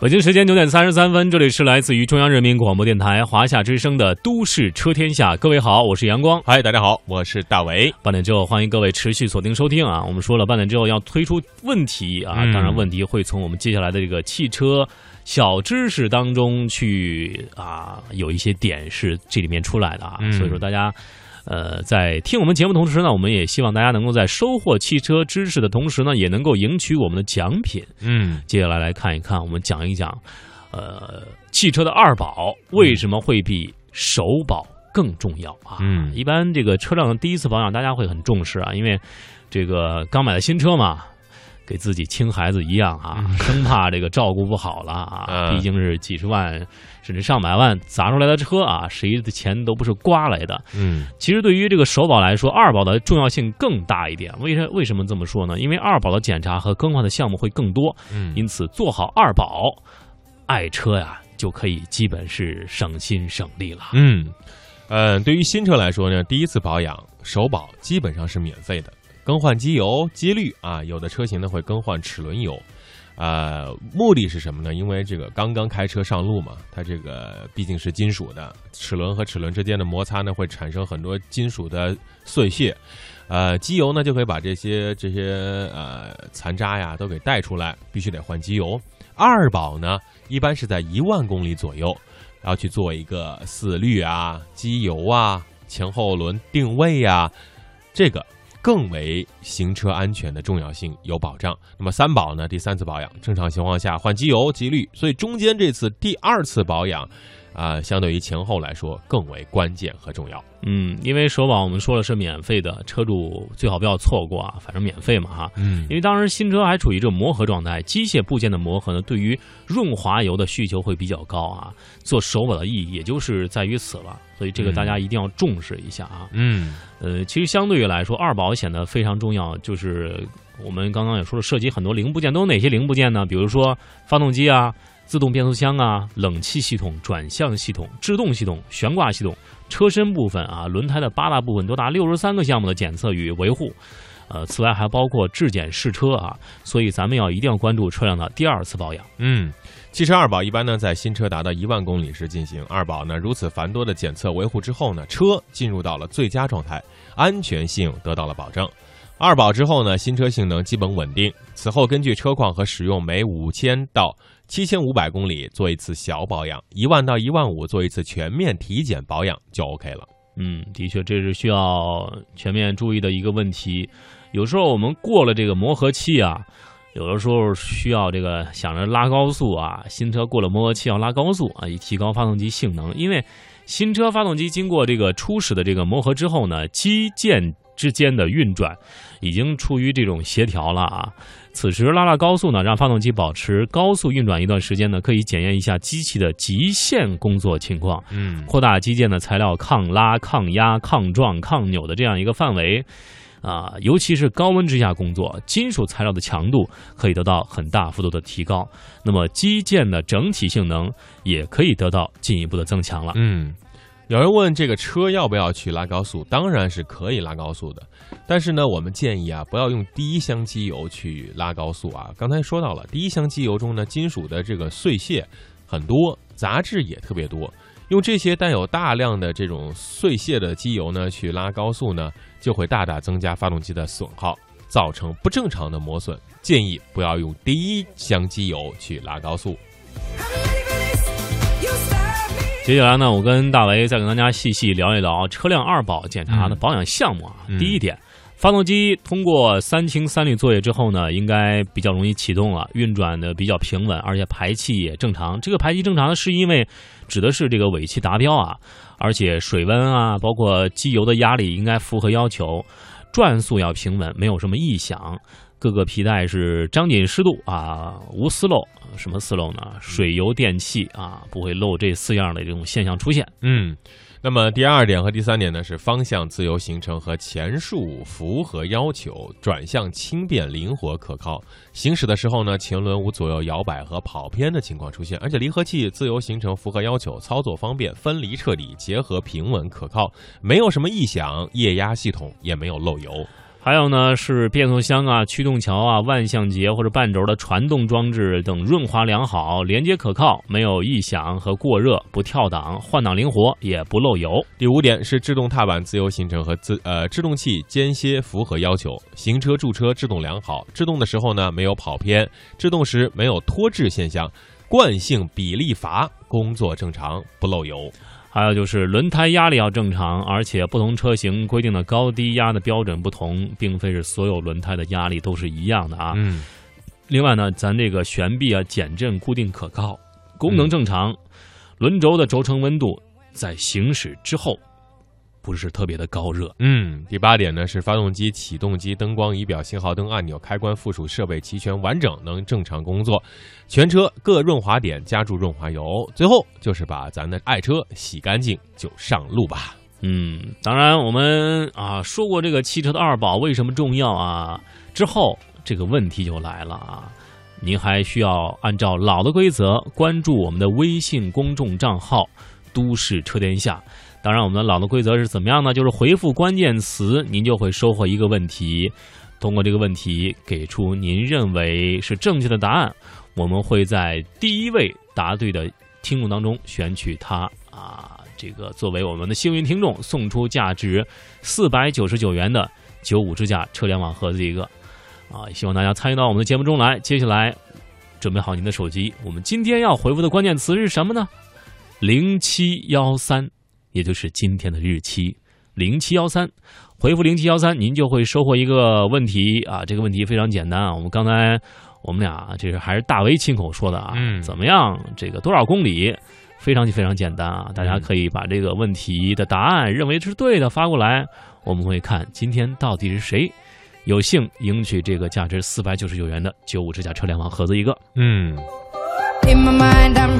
北京时间九点三十三分，这里是来自于中央人民广播电台华夏之声的《都市车天下》。各位好，我是阳光。嗨，大家好，我是大伟。半点之后，欢迎各位持续锁定收听啊。我们说了，半点之后要推出问题啊，当然问题会从我们接下来的这个汽车小知识当中去啊，有一些点是这里面出来的啊。所以说大家。呃，在听我们节目同时呢，我们也希望大家能够在收获汽车知识的同时呢，也能够赢取我们的奖品。嗯，接下来来看一看，我们讲一讲，呃，汽车的二保为什么会比首保更重要啊？嗯，一般这个车辆的第一次保养，大家会很重视啊，因为这个刚买的新车嘛。给自己亲孩子一样啊，生怕这个照顾不好了啊。毕竟是几十万甚至上百万砸出来的车啊，谁的钱都不是刮来的。嗯，其实对于这个首保来说，二保的重要性更大一点。为什为什么这么说呢？因为二保的检查和更换的项目会更多。嗯，因此做好二保，爱车呀就可以基本是省心省力了。嗯，呃，对于新车来说呢，第一次保养首保基本上是免费的。更换机油、机滤啊，有的车型呢会更换齿轮油，呃，目的是什么呢？因为这个刚刚开车上路嘛，它这个毕竟是金属的，齿轮和齿轮之间的摩擦呢会产生很多金属的碎屑，呃，机油呢就可以把这些这些呃残渣呀都给带出来，必须得换机油。二保呢一般是在一万公里左右，要去做一个四滤啊、机油啊、前后轮定位呀，这个。更为行车安全的重要性有保障。那么三保呢？第三次保养，正常情况下换机油、机滤，所以中间这次第二次保养，啊，相对于前后来说更为关键和重要。嗯，因为首保我们说了是免费的，车主最好不要错过啊，反正免费嘛哈。嗯，因为当时新车还处于这磨合状态，机械部件的磨合呢，对于润滑油的需求会比较高啊。做首保的意义也就是在于此了，所以这个大家一定要重视一下啊。嗯，呃，其实相对于来说，二保显得非常重要，就是我们刚刚也说了，涉及很多零部件，都有哪些零部件呢？比如说发动机啊。自动变速箱啊，冷气系统、转向系统、制动系统、悬挂系统、车身部分啊，轮胎的八大部分，多达六十三个项目的检测与维护。呃，此外还包括质检试车啊，所以咱们要一定要关注车辆的第二次保养。嗯，汽车二保一般呢在新车达到一万公里时进行。二保呢如此繁多的检测维护之后呢，车进入到了最佳状态，安全性得到了保证。二保之后呢，新车性能基本稳定。此后根据车况和使用，每五千到七千五百公里做一次小保养，一万到一万五做一次全面体检保养就 OK 了。嗯，的确，这是需要全面注意的一个问题。有时候我们过了这个磨合期啊，有的时候需要这个想着拉高速啊，新车过了磨合期要拉高速啊，以提高发动机性能。因为新车发动机经过这个初始的这个磨合之后呢，机件之间的运转已经处于这种协调了啊。此时拉拉高速呢，让发动机保持高速运转一段时间呢，可以检验一下机器的极限工作情况。嗯，扩大机件的材料抗拉、抗压、抗撞、抗扭的这样一个范围，啊，尤其是高温之下工作，金属材料的强度可以得到很大幅度的提高，那么基建的整体性能也可以得到进一步的增强了。嗯。有人问这个车要不要去拉高速？当然是可以拉高速的，但是呢，我们建议啊，不要用第一箱机油去拉高速啊。刚才说到了，第一箱机油中呢，金属的这个碎屑很多，杂质也特别多，用这些带有大量的这种碎屑的机油呢去拉高速呢，就会大大增加发动机的损耗，造成不正常的磨损。建议不要用第一箱机油去拉高速。接下来呢，我跟大为再跟大家细细聊一聊车辆二保检查的保养项目啊。第一点，发动机通过三清三滤作业之后呢，应该比较容易启动了，运转的比较平稳，而且排气也正常。这个排气正常呢，是因为指的是这个尾气达标啊，而且水温啊，包括机油的压力应该符合要求，转速要平稳，没有什么异响。各个皮带是张紧适度啊，无丝漏。什么丝漏呢？水油电气啊，不会漏这四样的这种现象出现。嗯，那么第二点和第三点呢，是方向自由行程和前束符合要求，转向轻便灵活可靠。行驶的时候呢，前轮无左右摇摆和跑偏的情况出现，而且离合器自由行程符合要求，操作方便，分离彻底，结合平稳可靠，没有什么异响，液压系统也没有漏油。还有呢是变速箱啊、驱动桥啊、万向节或者半轴的传动装置等润滑良好、连接可靠、没有异响和过热、不跳档、换挡灵活、也不漏油。第五点是制动踏板自由行程和自呃制动器间歇符合要求，行车驻车制动良好，制动的时候呢没有跑偏，制动时没有脱质现象，惯性比例阀工作正常，不漏油。还有就是轮胎压力要正常，而且不同车型规定的高低压的标准不同，并非是所有轮胎的压力都是一样的啊。嗯，另外呢，咱这个悬臂啊减震固定可靠，功能正常，轮轴的轴承温度在行驶之后不是特别的高热。嗯，第八点呢是发动机、启动机、灯光、仪表、信号灯、按钮、开关附属设备齐全完整，能正常工作。全车各润滑点加注润滑油。最后就是把咱的爱车洗干净就上路吧。嗯，当然我们啊说过这个汽车的二保为什么重要啊，之后这个问题就来了啊，您还需要按照老的规则关注我们的微信公众账号“都市车天下”。当然，我们的老的规则是怎么样呢？就是回复关键词，您就会收获一个问题。通过这个问题，给出您认为是正确的答案，我们会在第一位答对的听众当中选取他啊，这个作为我们的幸运听众，送出价值四百九十九元的九五支架车联网盒子一个啊！希望大家参与到我们的节目中来。接下来，准备好您的手机，我们今天要回复的关键词是什么呢？零七幺三。也就是今天的日期零七幺三，回复零七幺三，您就会收获一个问题啊！这个问题非常简单啊，我们刚才我们俩这是还是大为亲口说的啊，嗯怎么样？这个多少公里？非常非常简单啊！大家可以把这个问题的答案认为是对的发过来，我们会看今天到底是谁有幸赢取这个价值四百九十九元的九五之家车联网盒子一个。嗯。In my mind, I'm